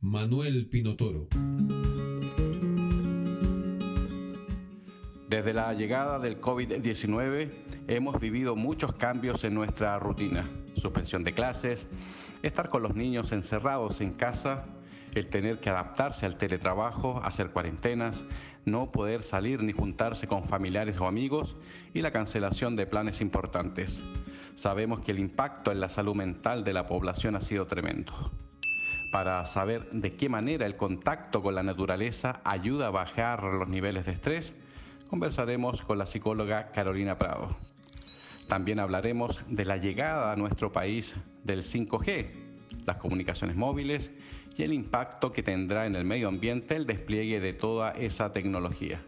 Manuel Pinotoro. Desde la llegada del COVID-19 hemos vivido muchos cambios en nuestra rutina. Suspensión de clases, estar con los niños encerrados en casa, el tener que adaptarse al teletrabajo, hacer cuarentenas, no poder salir ni juntarse con familiares o amigos y la cancelación de planes importantes. Sabemos que el impacto en la salud mental de la población ha sido tremendo para saber de qué manera el contacto con la naturaleza ayuda a bajar los niveles de estrés, conversaremos con la psicóloga Carolina Prado. También hablaremos de la llegada a nuestro país del 5G, las comunicaciones móviles y el impacto que tendrá en el medio ambiente el despliegue de toda esa tecnología.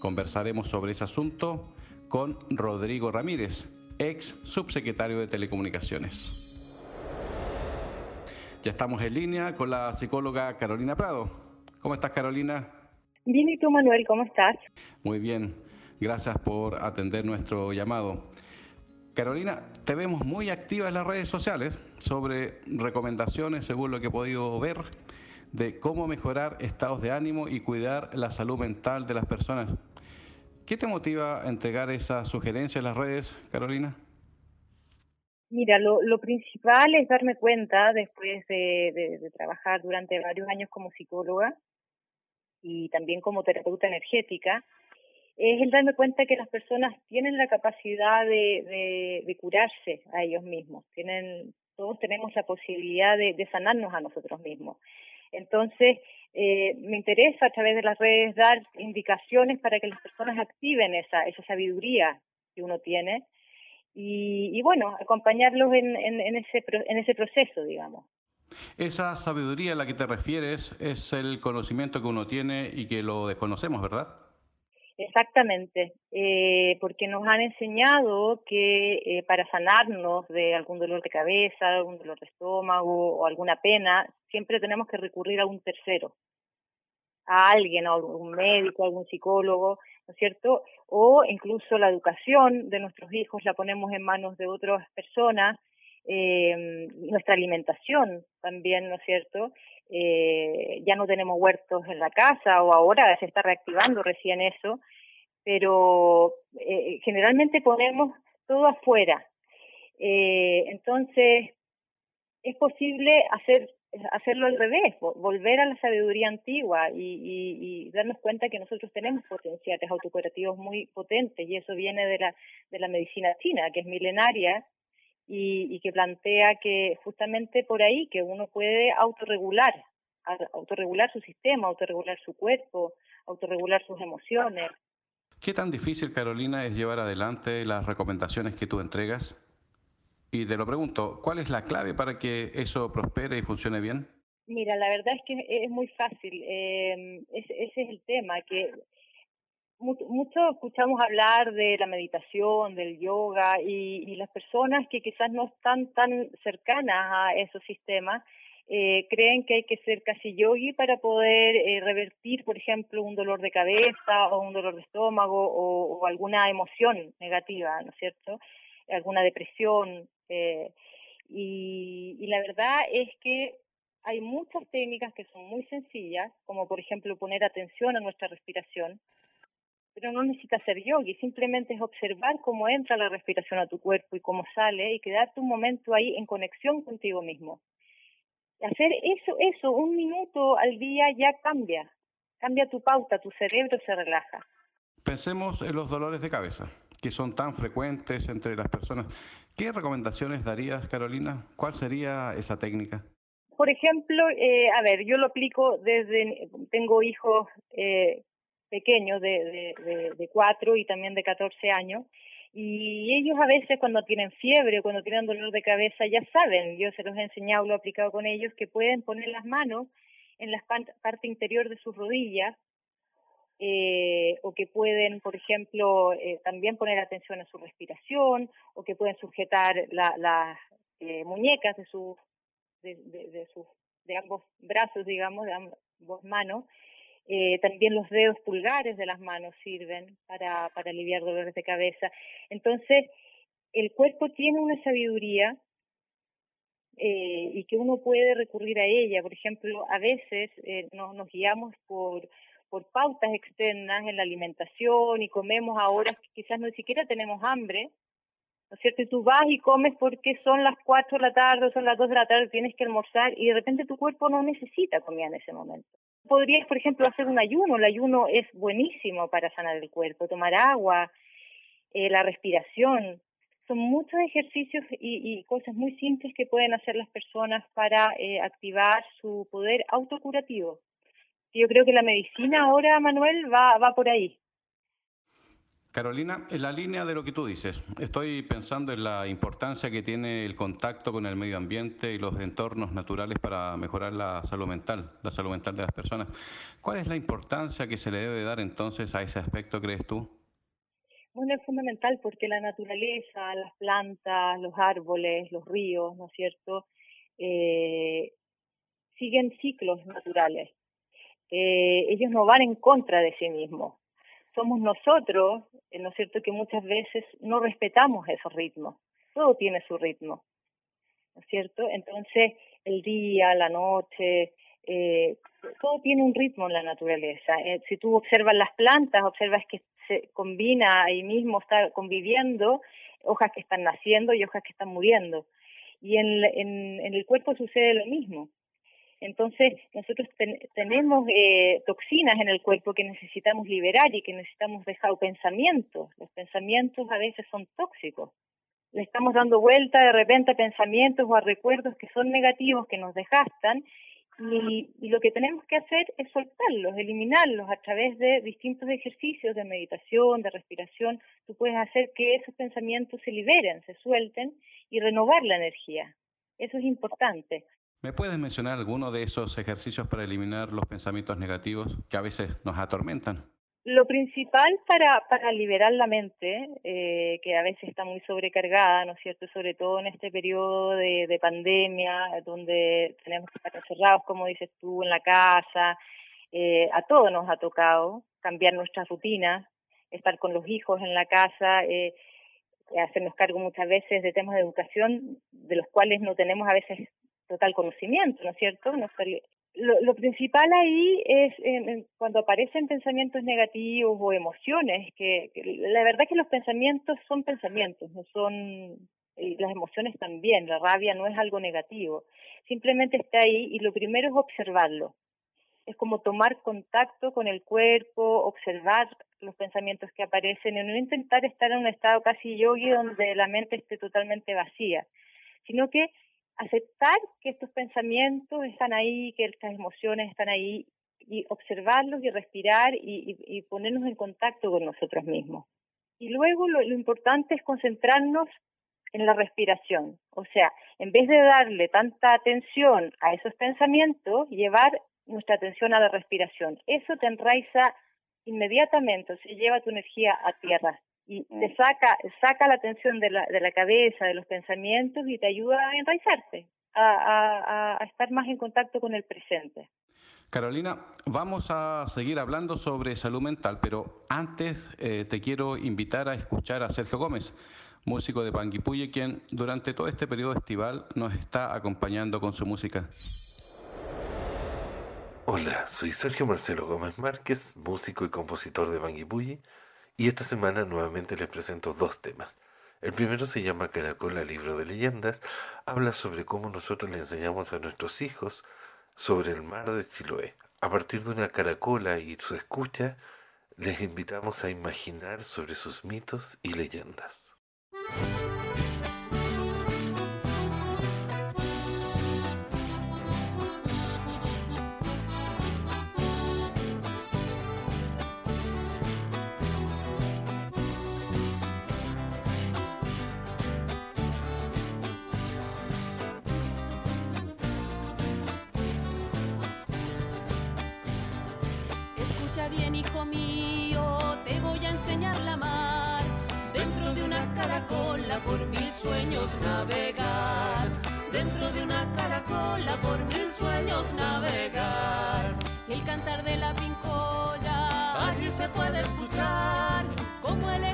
Conversaremos sobre ese asunto con Rodrigo Ramírez, ex subsecretario de Telecomunicaciones. Ya estamos en línea con la psicóloga Carolina Prado. ¿Cómo estás, Carolina? Bien, ¿y tú, Manuel? ¿Cómo estás? Muy bien. Gracias por atender nuestro llamado. Carolina, te vemos muy activa en las redes sociales sobre recomendaciones, según lo que he podido ver, de cómo mejorar estados de ánimo y cuidar la salud mental de las personas. ¿Qué te motiva a entregar esas sugerencias en las redes, Carolina? Mira, lo, lo principal es darme cuenta, después de, de, trabajar durante varios años como psicóloga y también como terapeuta energética, es el darme cuenta que las personas tienen la capacidad de, de, curarse a ellos mismos, tienen, todos tenemos la posibilidad de, de sanarnos a nosotros mismos. Entonces, eh, me interesa a través de las redes dar indicaciones para que las personas activen esa, esa sabiduría que uno tiene y, bueno, acompañarlos en, en, ese, en ese proceso, digamos. Esa sabiduría a la que te refieres es el conocimiento que uno tiene y que lo desconocemos, ¿verdad? Exactamente, eh, porque nos han enseñado que eh, para sanarnos de algún dolor de cabeza, algún dolor de estómago o alguna pena, siempre tenemos que recurrir a un tercero, a alguien, a algún médico, a algún psicólogo, ¿no es cierto? O incluso la educación de nuestros hijos la ponemos en manos de otras personas, eh, nuestra alimentación también, ¿no es cierto? Eh, ya no tenemos huertos en la casa o ahora se está reactivando recién eso, pero eh, generalmente ponemos todo afuera. Eh, entonces, es posible hacer hacerlo al revés, volver a la sabiduría antigua y, darnos cuenta que nosotros tenemos potenciales autocurativos muy potentes y eso viene de la, de la medicina china, que es milenaria y, y que plantea que justamente por ahí que uno puede autorregular, autorregular su sistema, autorregular su cuerpo, autorregular sus emociones. ¿Qué tan difícil, Carolina, es llevar adelante las recomendaciones que tú entregas? Y te lo pregunto, ¿cuál es la clave para que eso prospere y funcione bien? Mira, la verdad es que es muy fácil. Eh, ese, es el tema, que mucho, escuchamos hablar de la meditación, del yoga, y, y, las personas que quizás no están tan cercanas a esos sistemas eh, creen que hay que ser casi yogi para poder eh, revertir, por ejemplo, un dolor de cabeza o un dolor de estómago o, o alguna emoción negativa, ¿no es cierto? Alguna depresión, eh, y, y la verdad es que hay muchas técnicas que son muy sencillas, como por ejemplo poner atención a nuestra respiración, pero no necesita ser yogi, simplemente es observar cómo entra la respiración a tu cuerpo y cómo sale y quedarte un momento ahí en conexión contigo mismo. Hacer eso, eso, un minuto al día ya cambia, cambia tu pauta, tu cerebro se relaja. Pensemos en los dolores de cabeza, que son tan frecuentes entre las personas. ¿Qué recomendaciones darías, Carolina? ¿Cuál sería esa técnica? Por ejemplo, eh, a ver, yo lo aplico desde, tengo hijos eh, pequeños de, de, de, cuatro y también de 14 años, y ellos a veces cuando tienen fiebre o cuando tienen dolor de cabeza ya saben, yo se los he enseñado, lo he aplicado con ellos, que pueden poner las manos en la parte interior de sus rodillas, eh, o que pueden, por ejemplo, eh, también poner atención a su respiración, o que pueden sujetar las eh, muñecas de, sus de, de, sus, de ambos brazos, digamos, de ambos manos. también los dedos pulgares de las manos sirven para, para aliviar dolores de cabeza. Entonces, el cuerpo tiene una sabiduría y que uno puede recurrir a ella. Por ejemplo, a veces nos, nos guiamos por por pautas externas en la alimentación y comemos ahora que quizás no siquiera tenemos hambre, ¿no es cierto? Y tú vas y comes porque son las 4 de la tarde o son las 2 de la tarde, tienes que almorzar y de repente tu cuerpo no necesita comida en ese momento. Podrías, por ejemplo, hacer un ayuno. El ayuno es buenísimo para sanar el cuerpo. Tomar agua, eh, la respiración. Son muchos ejercicios y, y, cosas muy simples que pueden hacer las personas para eh, activar su poder autocurativo. Yo creo que la medicina ahora, Manuel, va, va por ahí. Carolina, en la línea de lo que tú dices, estoy pensando en la importancia que tiene el contacto con el medio ambiente y los entornos naturales para mejorar la salud mental, la salud mental de las personas. ¿Cuál es la importancia que se le debe dar entonces a ese aspecto, crees tú? Bueno, es fundamental porque la naturaleza, las plantas, los árboles, los ríos, ¿no es cierto?, eh, siguen ciclos naturales eh, ellos no van en contra de sí mismos. Somos nosotros, eh, ¿no es cierto?, que muchas veces no respetamos esos ritmos. Todo tiene su ritmo, ¿no es cierto? Entonces, el día, la noche, eh, todo tiene un ritmo en la naturaleza. Eh, si tú observas las plantas, observas que se combina ahí mismo, está conviviendo hojas que están naciendo y hojas que están muriendo. Y en, el cuerpo sucede lo mismo. Entonces, nosotros tenemos eh, toxinas en el cuerpo que necesitamos liberar y que necesitamos dejar pensamientos. Los pensamientos a veces son tóxicos. Le estamos dando vuelta de repente a pensamientos o a recuerdos que son negativos, que nos desgastan, y, y lo que tenemos que hacer es soltarlos, eliminarlos a través de distintos ejercicios de meditación, de respiración. Tú puedes hacer que esos pensamientos se liberen, se suelten y renovar la energía. Eso es importante. ¿Me puedes mencionar alguno de esos ejercicios para eliminar los pensamientos negativos que a veces nos atormentan? Lo principal para, para liberar la mente, eh, que a veces está muy sobrecargada, ¿no es cierto? Sobre todo en este periodo de, de pandemia, donde tenemos que estar encerrados, como dices tú, en la casa. Eh, a todos nos ha tocado cambiar nuestras rutinas, estar con los hijos en la casa, eh, hacernos cargo muchas veces de temas de educación de los cuales no tenemos a veces total conocimiento, ¿no es cierto? lo, principal ahí es cuando aparecen pensamientos negativos o emociones, que, la verdad que los pensamientos son pensamientos, no son las emociones también, la rabia no es algo negativo, simplemente está ahí y lo primero es observarlo. Es como tomar contacto con el cuerpo, observar los pensamientos que aparecen y no intentar estar en un estado casi yogi donde la mente esté totalmente vacía, sino que aceptar que estos pensamientos están ahí, que estas emociones están ahí y observarlos y respirar y, ponernos en contacto con nosotros mismos. Y luego lo, importante es concentrarnos en la respiración. O sea, en vez de darle tanta atención a esos pensamientos, llevar nuestra atención a la respiración. Eso te enraiza inmediatamente, o lleva tu energía a tierra y te mm. saca, saca la atención de la, de la cabeza, de los pensamientos y te ayuda a enraizarte, a, a, estar más en contacto con el presente. Carolina, vamos a seguir hablando sobre salud mental, pero antes eh, te quiero invitar a escuchar a Sergio Gómez, músico de Panguipulli, quien durante todo este periodo estival nos está acompañando con su música. Hola, soy Sergio Marcelo Gómez Márquez, músico y compositor de Panguipulli y esta semana nuevamente les presento dos temas. El primero se llama Caracola, libro de leyendas. Habla sobre cómo nosotros le enseñamos a nuestros hijos sobre el mar de Chiloé. A partir de una caracola y su escucha, les invitamos a imaginar sobre sus mitos y leyendas. Caracola por mil sueños navegar. Dentro de una caracola por mil sueños navegar. El cantar de la pincoya allí se puede escuchar como el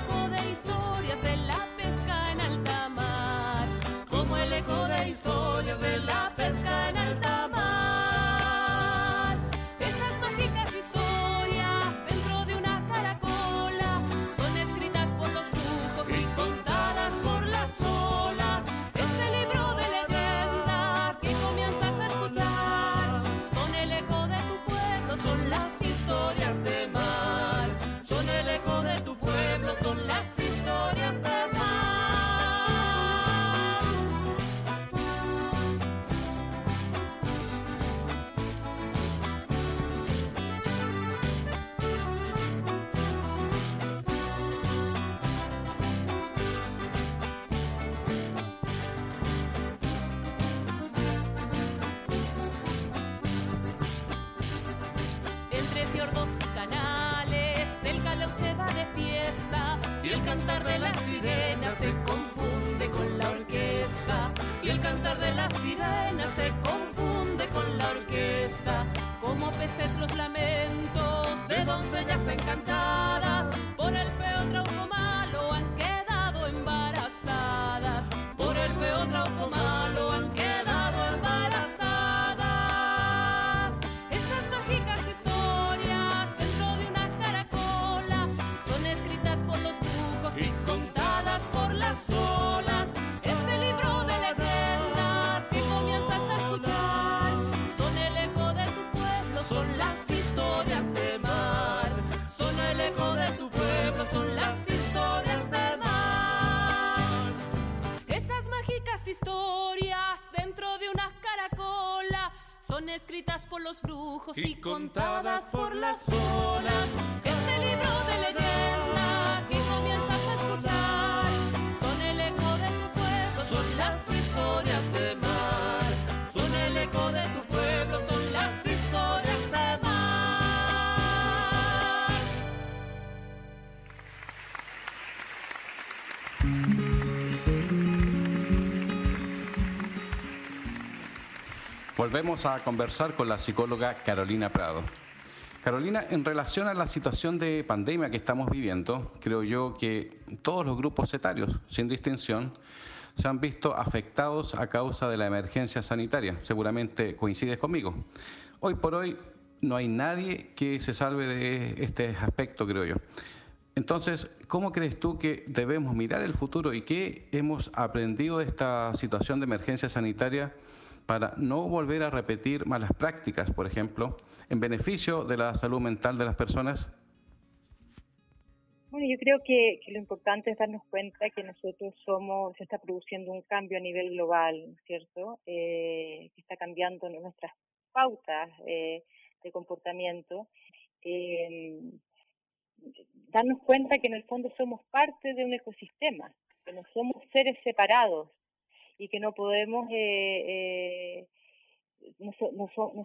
cantar de la sirena se brujos Volvemos a conversar con la psicóloga Carolina Prado. Carolina, en relación a la situación de pandemia que estamos viviendo, creo yo que todos los grupos etarios, sin distinción, se han visto afectados a causa de la emergencia sanitaria. Seguramente coincides conmigo. Hoy por hoy no hay nadie que se salve de este aspecto, creo yo. Entonces, ¿cómo crees tú que debemos mirar el futuro y qué hemos aprendido de esta situación de emergencia sanitaria? Para no volver a repetir malas prácticas, por ejemplo, en beneficio de la salud mental de las personas? Bueno, yo creo que, lo importante es darnos cuenta que nosotros somos, se está produciendo un cambio a nivel global, ¿cierto? Eh, que está cambiando nuestras pautas eh, de comportamiento. Eh, darnos cuenta que en el fondo somos parte de un ecosistema, que no somos seres separados, y que no podemos, eh, eh, no,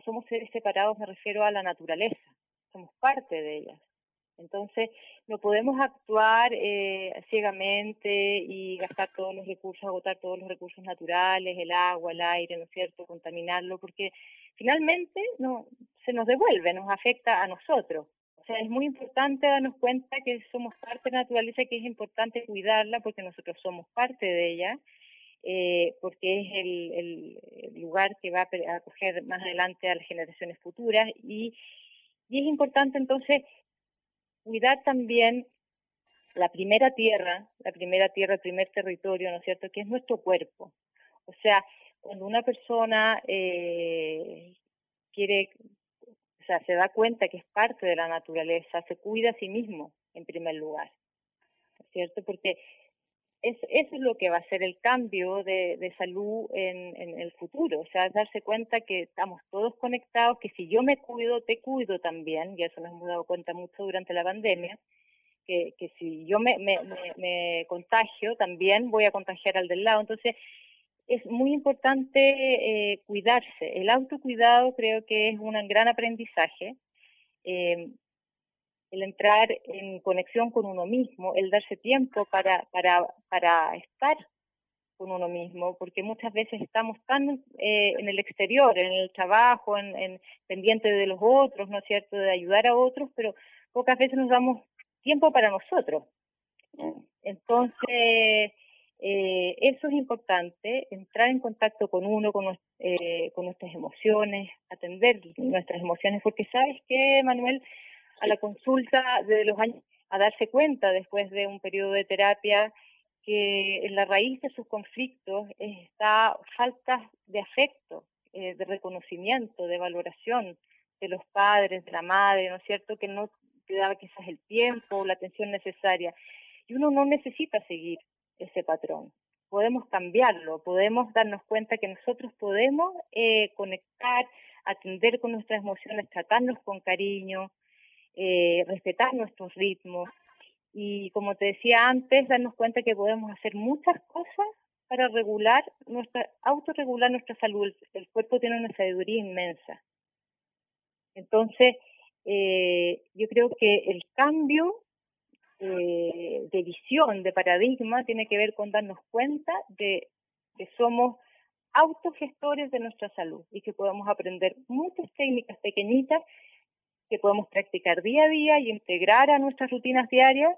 somos seres separados, me refiero a la naturaleza, somos parte de ella. Entonces, no podemos actuar eh, ciegamente y gastar todos los recursos, agotar todos los recursos naturales, el agua, el aire, ¿no es cierto?, contaminarlo, porque finalmente no, se nos devuelve, nos afecta a nosotros. O sea, es muy importante darnos cuenta que somos parte de la naturaleza, que es importante cuidarla porque nosotros somos parte de ella eh, porque es el, lugar que va a acoger más adelante a las generaciones futuras y, y es importante entonces cuidar también la primera tierra, la primera tierra, el primer territorio, ¿no es cierto?, que es nuestro cuerpo. O sea, cuando una persona eh, quiere, o sea, se da cuenta que es parte de la naturaleza, se cuida a sí mismo en primer lugar, ¿no es cierto? Porque es, eso es lo que va a ser el cambio de, salud en, el futuro, o sea, darse cuenta que estamos todos conectados, que si yo me cuido, te cuido también, y eso nos hemos dado cuenta mucho durante la pandemia, que, si yo me, contagio, también voy a contagiar al del lado. Entonces, es muy importante eh, cuidarse. El autocuidado creo que es un gran aprendizaje. Eh, el entrar en conexión con uno mismo, el darse tiempo para, para, para estar con uno mismo, porque muchas veces estamos tan eh, en el exterior, en el trabajo, en, en pendiente de los otros, ¿no es cierto?, de ayudar a otros, pero pocas veces nos damos tiempo para nosotros. Entonces, eh, eso es importante, entrar en contacto con uno, con, eh, con nuestras emociones, atender nuestras emociones, porque sabes que, Manuel, a la consulta de los años, a darse cuenta después de un periodo de terapia, que en la raíz de sus conflictos está falta de afecto, eh, de reconocimiento, de valoración de los padres, de la madre, ¿no es cierto?, que no te daba quizás el tiempo o la atención necesaria. Y uno no necesita seguir ese patrón. Podemos cambiarlo, podemos darnos cuenta que nosotros podemos eh, conectar, atender con nuestras emociones, tratarnos con cariño, eh, respetar nuestros ritmos, y como te decía antes, darnos cuenta que podemos hacer muchas cosas para regular nuestra, autorregular nuestra salud. El cuerpo tiene una sabiduría inmensa. Entonces, eh, yo creo que el cambio eh, de visión, de paradigma, tiene que ver con darnos cuenta de que somos autogestores de nuestra salud y que podemos aprender muchas técnicas pequeñitas que podemos practicar día a día y integrar a nuestras rutinas diarias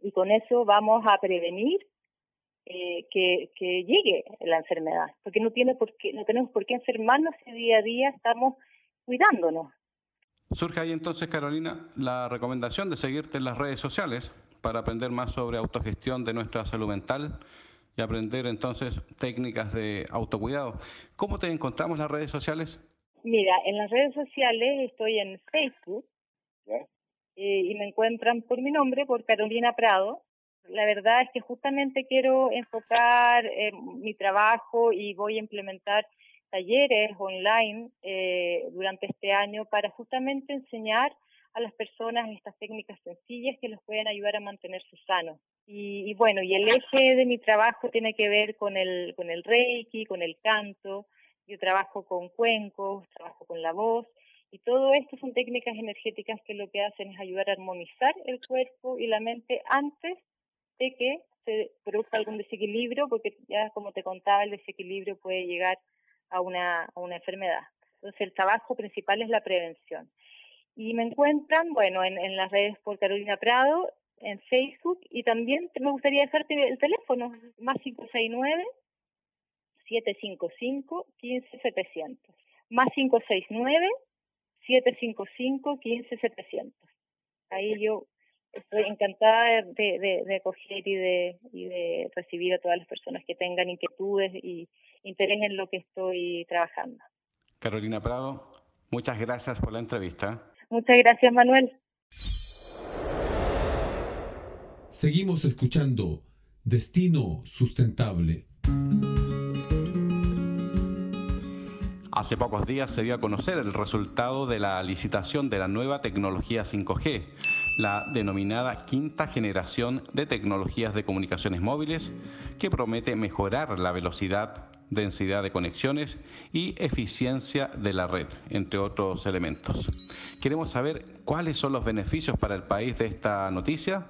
y con eso vamos a prevenir eh, que, que, llegue la enfermedad, porque no tiene por qué, no tenemos por qué enfermarnos si día a día estamos cuidándonos. Surge ahí entonces, Carolina, la recomendación de seguirte en las redes sociales para aprender más sobre autogestión de nuestra salud mental y aprender entonces técnicas de autocuidado. ¿Cómo te encontramos en las redes sociales? Mira, en las redes sociales estoy en Facebook eh, y me encuentran por mi nombre, por Carolina Prado. La verdad es que justamente quiero enfocar eh, mi trabajo y voy a implementar talleres online eh, durante este año para justamente enseñar a las personas estas técnicas sencillas que les pueden ayudar a mantenerse sanos. Y, y, bueno, y el eje de mi trabajo tiene que ver con el, con el reiki, con el canto, yo trabajo con cuencos, trabajo con la voz y todo esto son técnicas energéticas que lo que hacen es ayudar a armonizar el cuerpo y la mente antes de que se produzca algún desequilibrio, porque ya como te contaba, el desequilibrio puede llegar a una, a una enfermedad. Entonces el trabajo principal es la prevención. Y me encuentran, bueno, en, las redes por Carolina Prado, en Facebook, y también me gustaría dejarte el teléfono, más 569 755-15700. Más 569-755-15700. Ahí yo estoy encantada de, de, de, acoger y de, y de recibir a todas las personas que tengan inquietudes y interés en lo que estoy trabajando. Carolina Prado, muchas gracias por la entrevista. Muchas gracias, Manuel. Seguimos escuchando Destino Sustentable. Hace pocos días se dio a conocer el resultado de la licitación de la nueva tecnología 5G, la denominada quinta generación de tecnologías de comunicaciones móviles, que promete mejorar la velocidad, densidad de conexiones y eficiencia de la red, entre otros elementos. Queremos saber cuáles son los beneficios para el país de esta noticia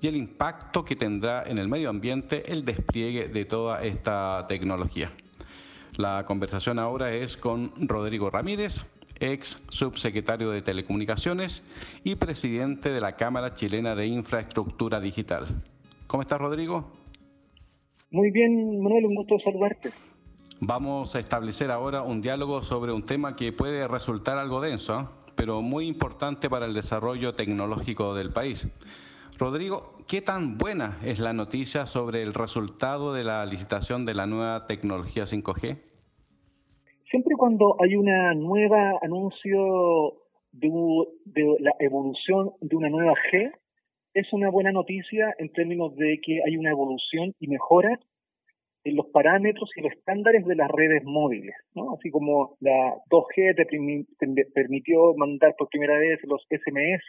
y el impacto que tendrá en el medio ambiente el despliegue de toda esta tecnología. La conversación ahora es con Rodrigo Ramírez, ex subsecretario de Telecomunicaciones y presidente de la Cámara Chilena de Infraestructura Digital. ¿Cómo estás, Rodrigo? Muy bien, Manuel, un gusto saludarte. Vamos a establecer ahora un diálogo sobre un tema que puede resultar algo denso, ¿eh? pero muy importante para el desarrollo tecnológico del país. Rodrigo, ¿qué tan buena es la noticia sobre el resultado de la licitación de la nueva tecnología 5G? Siempre cuando hay una nueva anuncio de, de, la evolución de una nueva G, es una buena noticia en términos de que hay una evolución y mejora en los parámetros y los estándares de las redes móviles. Así como la 2G te, permitió mandar por primera vez los SMS,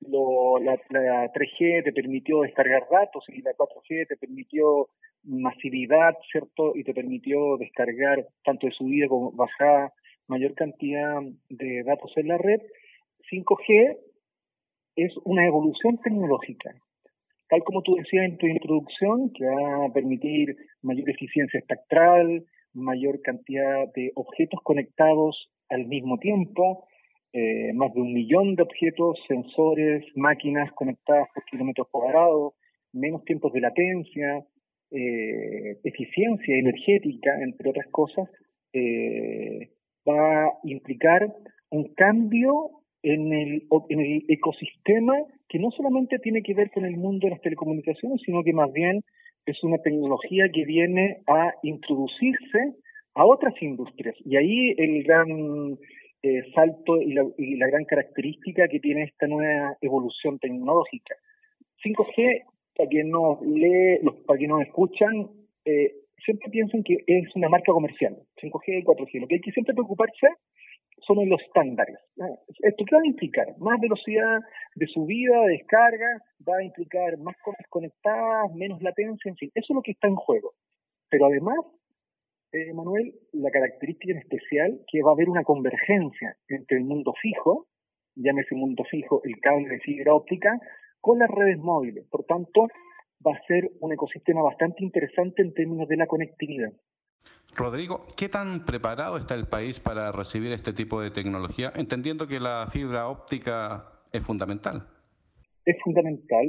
lo, la, la 3G te permitió descargar datos y la 4G te permitió masividad, ¿cierto? Y te permitió descargar tanto de subida como bajada mayor cantidad de datos en la red. 5G es una evolución tecnológica. Tal como tú decías en tu introducción, que va a permitir mayor eficiencia espectral, mayor cantidad de objetos conectados al mismo tiempo, eh, más de un millón de objetos, sensores, máquinas conectadas por kilómetros cuadrados, menos tiempos de latencia, eh, eficiencia energética, entre otras cosas, eh, va a implicar un cambio en el, en el ecosistema que no solamente tiene que ver con el mundo de las telecomunicaciones, sino que más bien es una tecnología que viene a introducirse a otras industrias. Y ahí el gran eh, salto y la, y la, gran característica que tiene esta nueva evolución tecnológica. 5G, para quien nos lee, para quien nos escuchan, eh, siempre piensan que es una marca comercial, 5G y 4G. Lo que hay que siempre preocuparse son los estándares. ¿Esto qué va a implicar? Más velocidad de subida, de descarga, va a implicar más cosas conectadas, menos latencia, en fin, eso es lo que está en juego. Pero además, eh, Manuel, la característica en especial que va a haber una convergencia entre el mundo fijo, llámese mundo fijo, el cable de fibra óptica, con las redes móviles. Por tanto, va a ser un ecosistema bastante interesante en términos de la conectividad. Rodrigo, ¿qué tan preparado está el país para recibir este tipo de tecnología, entendiendo que la fibra óptica es fundamental? Es fundamental.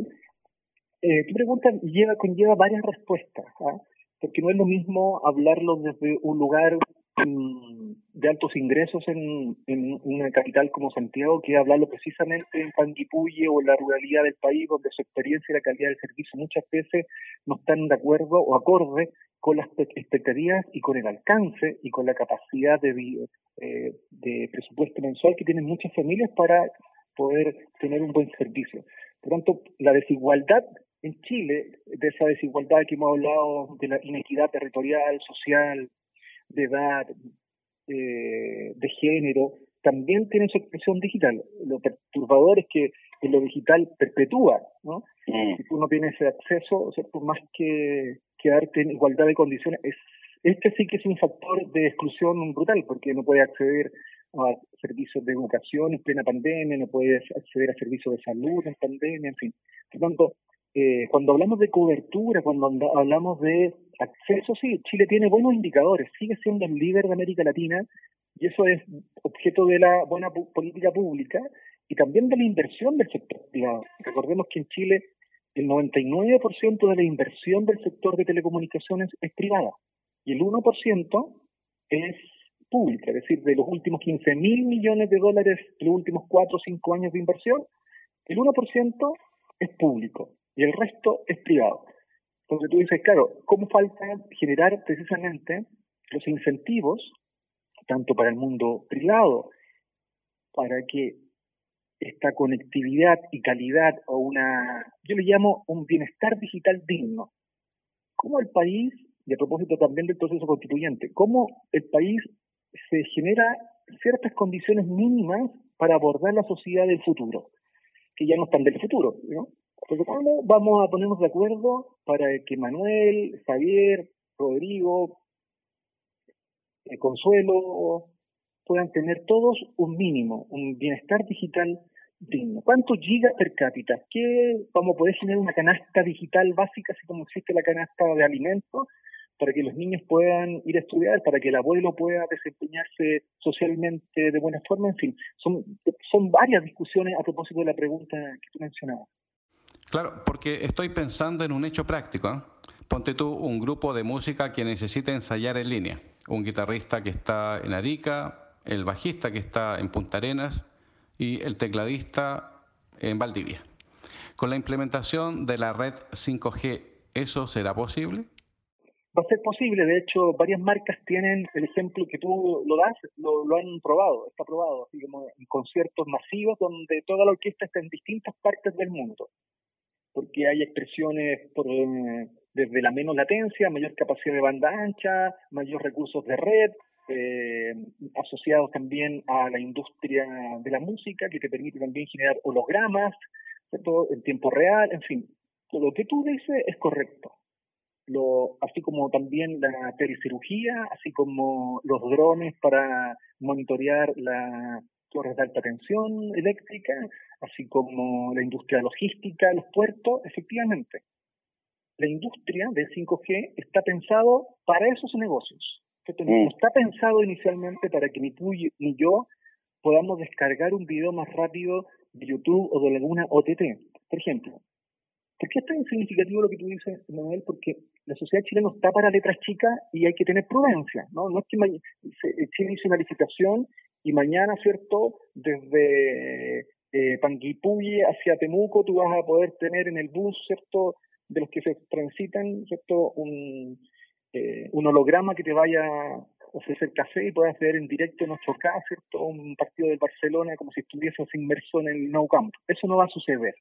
Eh, tu pregunta lleva, conlleva varias respuestas, ¿ah? porque no es lo mismo hablarlo desde un lugar de altos ingresos en, en, una capital como Santiago que hablarlo precisamente en Panguipulli o en la ruralidad del país, donde su experiencia y la calidad del servicio muchas veces no están de acuerdo o acorde con las expectativas y con el alcance y con la capacidad de, eh, de presupuesto mensual que tienen muchas familias para poder tener un buen servicio. Por tanto, la desigualdad en Chile, de esa desigualdad que hemos hablado, de la inequidad territorial, social, de edad, eh, de género, también tiene su expresión digital. Lo perturbador es que lo digital perpetúa, ¿no? Mm. Si tú no tienes ese acceso, por más que quedarte en igualdad de condiciones, es, este sí que es un factor de exclusión brutal, porque no puede acceder a servicios de educación en plena pandemia, no puede acceder a servicios de salud en pandemia, en fin. Por tanto, eh, cuando hablamos de cobertura, cuando hablamos de acceso, sí, Chile tiene buenos indicadores, sigue siendo el líder de América Latina y eso es objeto de la buena política pública y también de la inversión del sector privado. Recordemos que en Chile el 99% de la inversión del sector de telecomunicaciones es privada y el 1% es pública, es decir, de los últimos 15 mil millones de dólares los últimos 4 o 5 años de inversión, el 1% es público y el resto es privado. Entonces tú dices, claro, ¿cómo falta generar precisamente los incentivos, tanto para el mundo privado, para que esta conectividad y calidad o una, yo le llamo un bienestar digital digno. ¿Cómo el país, y a propósito también del proceso constituyente, cómo el país se genera ciertas condiciones mínimas para abordar la sociedad del futuro, que ya no están del futuro, ¿no? ¿Cómo vamos a ponernos de acuerdo para que Manuel, Javier, Rodrigo, eh, Consuelo puedan tener todos un mínimo, un bienestar digital digno. ¿Cuántos gigas per cápita? ¿Qué vamos a poder generar una canasta digital básica, así como existe la canasta de alimentos, para que los niños puedan ir a estudiar, para que el abuelo pueda desempeñarse socialmente de buena forma? En fin, son, son varias discusiones a propósito de la pregunta que tú mencionabas. Claro, porque estoy pensando en un hecho práctico. ¿eh? Ponte tú un grupo de música que necesita ensayar en línea. Un guitarrista que está en Arica, el bajista que está en Punta Arenas y el tecladista en Valdivia. Con la implementación de la red 5G, ¿eso será posible? Va a ser posible, de hecho, varias marcas tienen el ejemplo que tú lo das, lo, han probado, está probado, así como en conciertos masivos donde toda la orquesta está en distintas partes del mundo porque hay expresiones por, eh, desde la menos latencia, mayor capacidad de banda ancha, mayor recursos de red, eh, asociados también a la industria de la música, que te permite también generar hologramas, en tiempo real, en fin. Lo que tú dices es correcto. Lo, así como también la telecirugía, así como los drones para monitorear la torres de alta tensión eléctrica, así como la industria logística, los puertos, efectivamente. La industria del 5G está pensado para esos negocios. No mm. está pensado inicialmente para que ni tú ni yo podamos descargar un video más rápido de YouTube o de alguna OTT. Por ejemplo, ¿por qué es tan significativo lo que tú dices, Manuel? Porque la sociedad chilena está para letras chicas y hay que tener prudencia, ¿no? No es que Chile hizo una licitación y mañana, ¿cierto? Desde eh, Panguipulli hacia Temuco tú vas a poder tener en el bus, ¿cierto? De los que se transitan, ¿cierto? Un, eh, un holograma que te vaya a ofrecer café y puedas ver en directo en 8K, ¿cierto? Un partido del Barcelona como si estuvieses inmerso en el Nou Camp. Eso no va a suceder.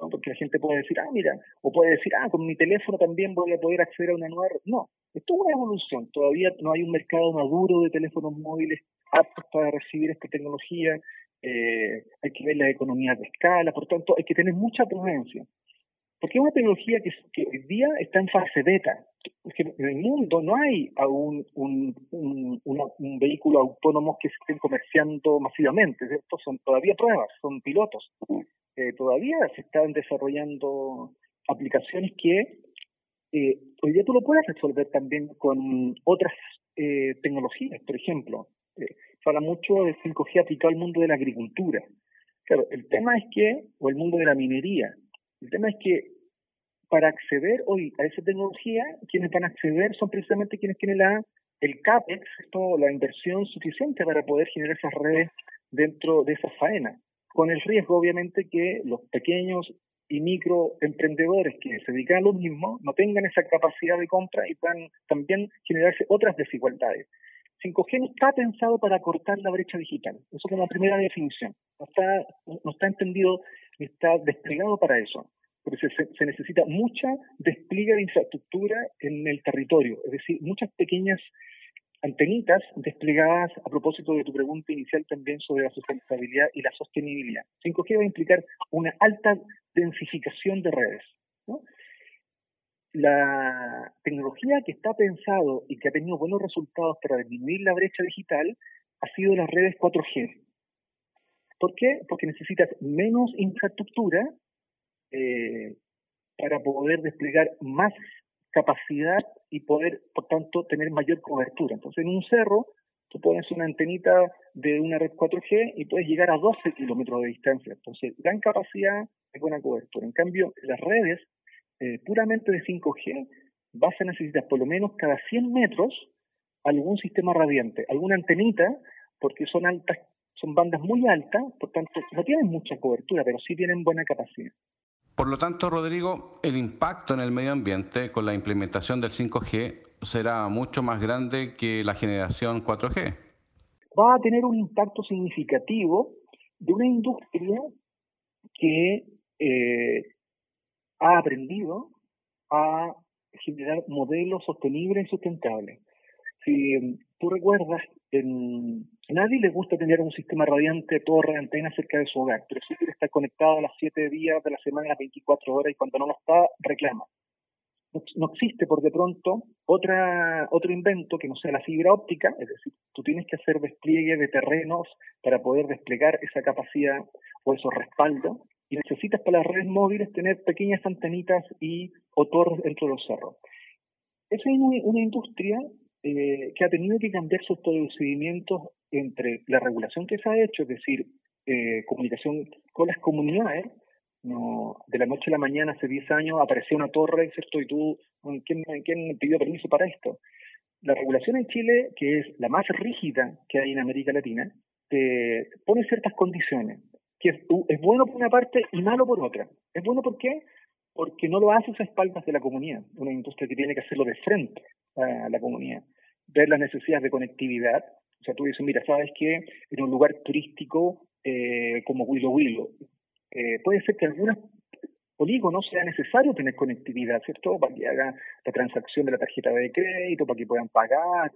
¿no? Porque la gente puede decir, ah, mira, o puede decir, ah, con mi teléfono también voy a poder acceder a una nueva red. No, esto es una evolución. Todavía no hay un mercado maduro de teléfonos móviles aptos para recibir esta tecnología. Eh, hay que ver las economías de escala, por tanto, hay que tener mucha prudencia. Porque es una tecnología que, hoy día está en fase beta. Porque en el mundo no hay aún un, un, vehículo autónomo que se estén comerciando masivamente. Estos son todavía pruebas, son pilotos. Eh, todavía se están desarrollando aplicaciones que eh, hoy día tú lo puedes resolver también con otras eh, tecnologías. Por ejemplo, eh, habla mucho de 5G aplicado al mundo de la agricultura. Claro, el tema es que, o el mundo de la minería, el tema es que para acceder hoy a esa tecnología, quienes van a acceder son precisamente quienes tienen la, el CAPEX, esto, la inversión suficiente para poder generar esas redes dentro de esa faena, con el riesgo obviamente que los pequeños y microemprendedores que se dedican a lo mismo no tengan esa capacidad de compra y puedan también generarse otras desigualdades. 5G no está pensado para cortar la brecha digital. Eso es la primera definición. No está, no está entendido ni está desplegado para eso. Porque se, se, necesita mucha despliegue de infraestructura en el territorio, es decir, muchas pequeñas antenitas desplegadas a propósito de tu pregunta inicial también sobre la sustentabilidad y la sostenibilidad. 5G va a implicar una alta densificación de redes. ¿no? La tecnología que está pensado y que ha tenido buenos resultados para disminuir la brecha digital ha sido las redes 4G. ¿Por qué? Porque necesitas menos infraestructura eh, para poder desplegar más capacidad y poder, por tanto, tener mayor cobertura. Entonces, en un cerro, tú pones una antenita de una red 4G y puedes llegar a 12 kilómetros de distancia. Entonces, gran capacidad y buena cobertura. En cambio, las redes eh, puramente de 5G, vas a necesitar por lo menos cada 100 metros algún sistema radiante, alguna antenita, porque son altas, son bandas muy altas, por tanto no tienen mucha cobertura, pero sí tienen buena capacidad. Por lo tanto, Rodrigo, el impacto en el medio ambiente con la implementación del 5G será mucho más grande que la generación 4G. Va a tener un impacto significativo de una industria que eh, ha aprendido a generar modelos sostenibles y sustentables. Si tú recuerdas, en, nadie le gusta tener un sistema radiante, torre, antena cerca de su hogar, pero sí quiere estar conectado a las 7 días de la semana, las 24 horas, y cuando no lo está, reclama. No, existe por de pronto otra, otro invento que no sea la fibra óptica, es decir, tú tienes que hacer despliegue de terrenos para poder desplegar esa capacidad o esos respaldos y necesitas para las redes móviles tener pequeñas antenitas y o torres dentro de los cerros. Esa es una, industria eh, que ha tenido que cambiar sus procedimientos entre la regulación que se ha hecho, es decir, eh, comunicación con las comunidades, no, de la noche a la mañana, hace 10 años, apareció una torre, ¿cierto? Y tú, ¿quién, ¿quién pidió permiso para esto? La regulación en Chile, que es la más rígida que hay en América Latina, te pone ciertas condiciones que es, bueno por una parte y malo por otra. ¿Es bueno por qué? Porque no lo haces a espaldas de la comunidad, una industria que tiene que hacerlo de frente a la comunidad, ver las necesidades de conectividad. O sea, tú dices, mira, ¿sabes qué? En un lugar turístico eh, como Willow Willow, eh, puede ser que en algunos polígonos sea necesario tener conectividad, ¿cierto? Para que haga la transacción de la tarjeta de crédito, para que puedan pagar,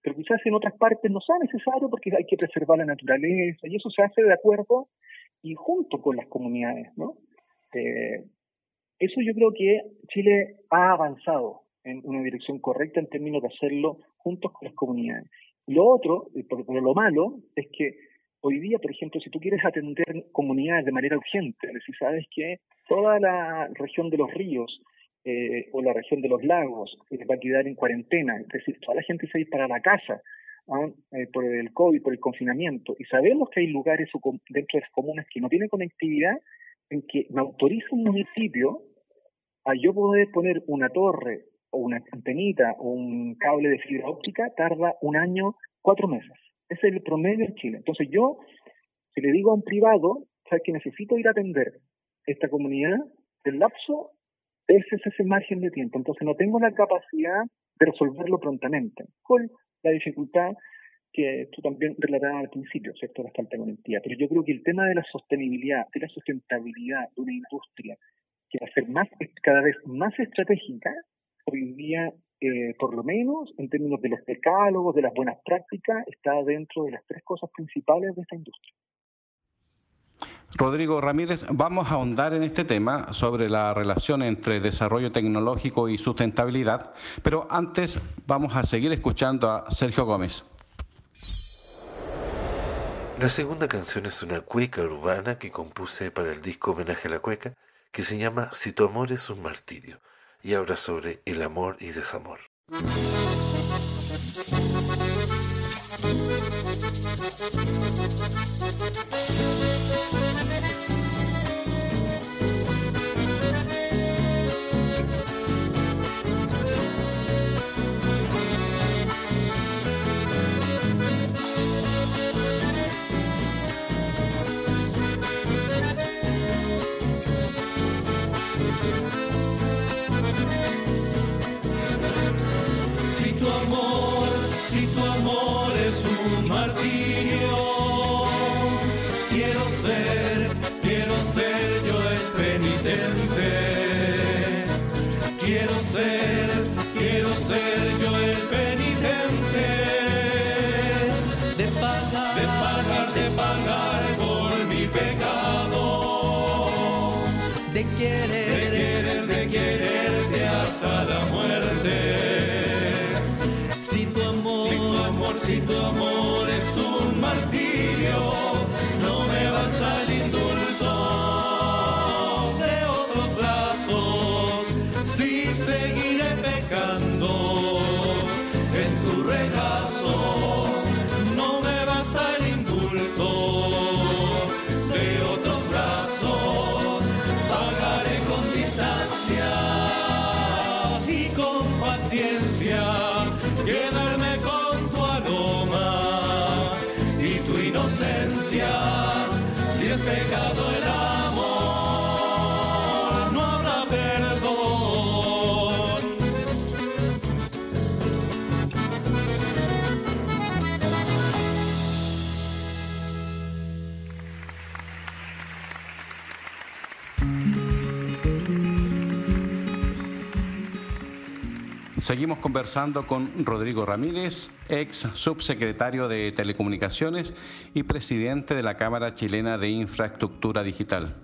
pero quizás en otras partes no sea necesario porque hay que preservar la naturaleza y eso se hace de acuerdo y junto con las comunidades, ¿no? Eh, eso yo creo que Chile ha avanzado en una dirección correcta en términos de hacerlo juntos con las comunidades. Lo otro, pero lo malo, es que Hoy día, por ejemplo, si tú quieres atender comunidades de manera urgente, si sabes que toda la región de los ríos eh, o la región de los lagos eh, va a quedar en cuarentena, es decir, toda la gente se va para la casa ¿ah? eh, por el COVID, por el confinamiento, y sabemos que hay lugares dentro de las comunas que no tienen conectividad, en que me autoriza un municipio a yo poder poner una torre o una antenita o un cable de fibra óptica, tarda un año, cuatro meses. Es el promedio en Chile. Entonces yo, si le digo a un privado, sabes que necesito ir a atender esta comunidad, el lapso es ese margen de tiempo. Entonces no tengo la capacidad de resolverlo prontamente, con la dificultad que tú también relatabas al principio, ¿cierto? La falta de Pero yo creo que el tema de la sostenibilidad, de la sustentabilidad de una industria que va a ser más, cada vez más estratégica, hoy día, eh, por lo menos en términos de los decálogos, de las buenas prácticas, está dentro de las tres cosas principales de esta industria. Rodrigo Ramírez, vamos a ahondar en este tema sobre la relación entre desarrollo tecnológico y sustentabilidad, pero antes vamos a seguir escuchando a Sergio Gómez. La segunda canción es una cueca urbana que compuse para el disco Homenaje a la Cueca, que se llama Si tu amor es un martirio, y habla sobre el amor y desamor. seguiré pecando. Seguimos conversando con Rodrigo Ramírez, ex subsecretario de Telecomunicaciones y presidente de la Cámara Chilena de Infraestructura Digital.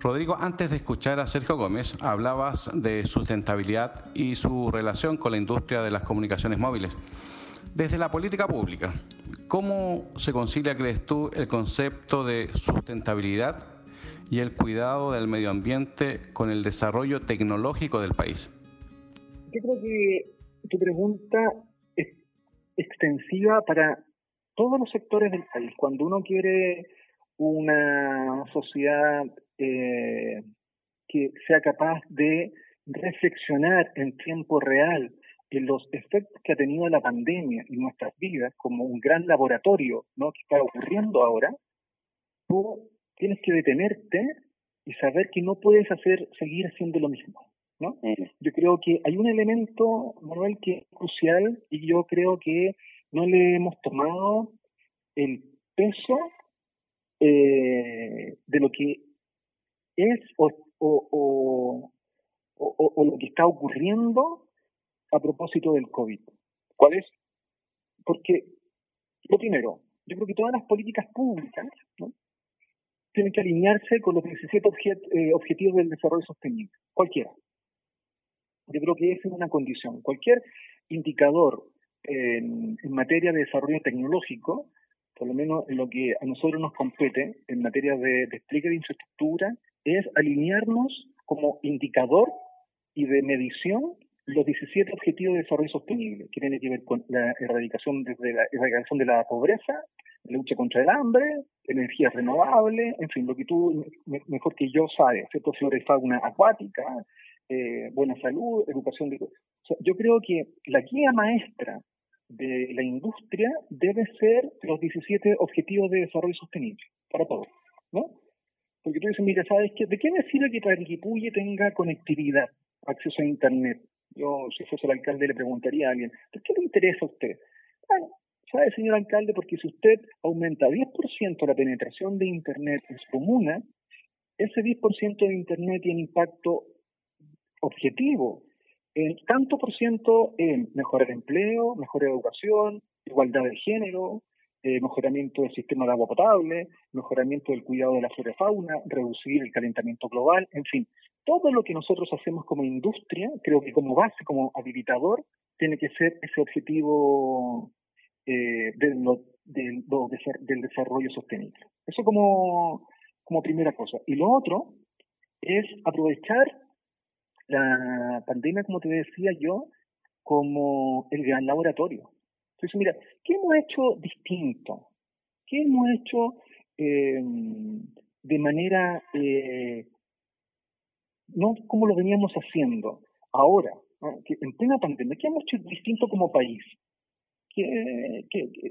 Rodrigo, antes de escuchar a Sergio Gómez, hablabas de sustentabilidad y su relación con la industria de las comunicaciones móviles. Desde la política pública, ¿cómo se concilia, crees tú, el concepto de sustentabilidad y el cuidado del medio ambiente con el desarrollo tecnológico del país? Yo creo que tu pregunta es extensiva para todos los sectores del país. Cuando uno quiere una sociedad eh, que sea capaz de reflexionar en tiempo real en los efectos que ha tenido la pandemia en nuestras vidas como un gran laboratorio ¿no? que está ocurriendo ahora, tú tienes que detenerte y saber que no puedes hacer seguir haciendo lo mismo. ¿No? Yo creo que hay un elemento, Manuel, que es crucial y yo creo que no le hemos tomado el peso eh, de lo que es o, o, o, lo que está ocurriendo a propósito del COVID. ¿Cuál es? Porque, lo primero, yo creo que todas las políticas públicas tienen que alinearse con los 17 eh, objetivos del desarrollo sostenible, cualquiera. Yo creo que esa es una condición. Cualquier indicador en, materia de desarrollo tecnológico por lo menos en lo que a nosotros nos compete en materia de despliegue de infraestructura, es alinearnos como indicador y de medición los 17 Objetivos de Desarrollo Sostenible, que tienen que ver con la erradicación, desde la erradicación de la pobreza, la lucha contra el hambre, energías renovables, en fin, lo que tú mejor que yo sabes, ¿cierto? Flora y fauna acuática, eh, buena salud, educación de... yo creo que la guía maestra de la industria debe ser los 17 Objetivos de Desarrollo Sostenible, para todos, ¿no? Porque tú dices, mira, ¿sabes qué? ¿De qué me sirve que Panguipulli tenga conectividad, acceso a Internet? Yo, si fuese el alcalde, le preguntaría a alguien, ¿por qué le interesa a usted? Bueno, ¿sabe, señor alcalde? Porque si usted aumenta 10% la penetración de Internet en su comuna, ese 10% de Internet tiene impacto objetivo en tanto por ciento en mejorar empleo, mejor educación, igualdad de género, eh, mejoramiento del sistema de agua potable, mejoramiento del cuidado de la flora y fauna, reducir el calentamiento global, en fin, todo lo que nosotros hacemos como industria, creo que como base, como habilitador, tiene que ser ese objetivo eh, del, desarrollo sostenible. Eso como, como primera cosa. Y lo otro es aprovechar la pandemia, como te decía yo, como el gran laboratorio. Entonces, mira, ¿qué hemos hecho distinto? ¿Qué hemos hecho eh, de manera, eh, no como lo veníamos haciendo ahora, en plena pandemia? ¿Qué hemos hecho distinto como país? ¿Qué,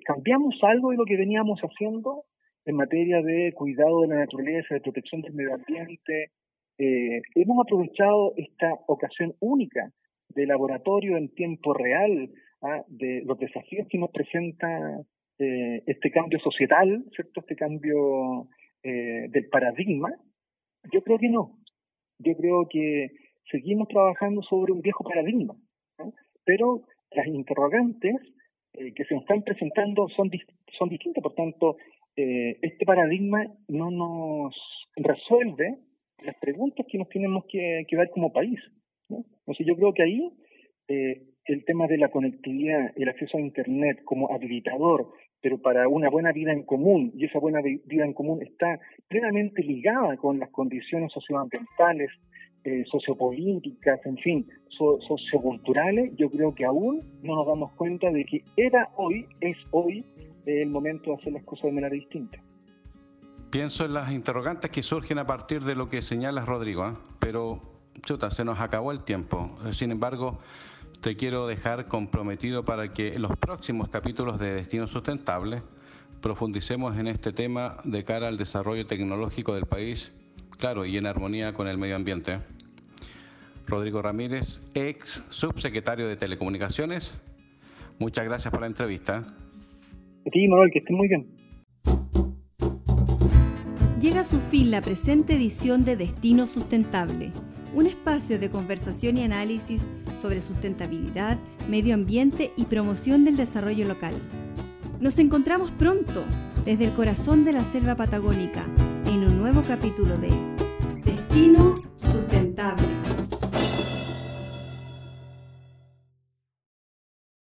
cambiamos algo de lo que veníamos haciendo en materia de cuidado de la naturaleza, de protección del medio ambiente? Eh, hemos aprovechado esta ocasión única de laboratorio en tiempo real ¿ah? de los desafíos que nos presenta eh, este cambio societal, ¿cierto? Este cambio eh, del paradigma. Yo creo que no. Yo creo que seguimos trabajando sobre un viejo paradigma, pero las interrogantes que se nos están presentando son, son distintas. Por tanto, este paradigma no nos resuelve las preguntas que nos tenemos que, que dar como país. ¿no? Entonces yo creo que ahí eh, el tema de la conectividad, el acceso a Internet como habilitador, pero para una buena vida en común, y esa buena vida en común está plenamente ligada con las condiciones socioambientales, eh, sociopolíticas, en fin, socioculturales, yo creo que aún no nos damos cuenta de que era hoy, es hoy, el momento de hacer las cosas de manera distinta. Pienso en las interrogantes que surgen a partir de lo que señalas, Rodrigo, ¿eh? pero chuta, se nos acabó el tiempo. Sin embargo, te quiero dejar comprometido para que en los próximos capítulos de Destino Sustentable profundicemos en este tema de cara al desarrollo tecnológico del país, claro, y en armonía con el medio ambiente. Rodrigo Ramírez, ex subsecretario de Telecomunicaciones, muchas gracias por la entrevista. Sí, Manuel, que esté muy bien. Llega a su fin la presente edición de Destino Sustentable, un espacio de conversación y análisis sobre sustentabilidad, medio ambiente y promoción del desarrollo local. Nos encontramos pronto desde el corazón de la selva patagónica en un nuevo capítulo de Destino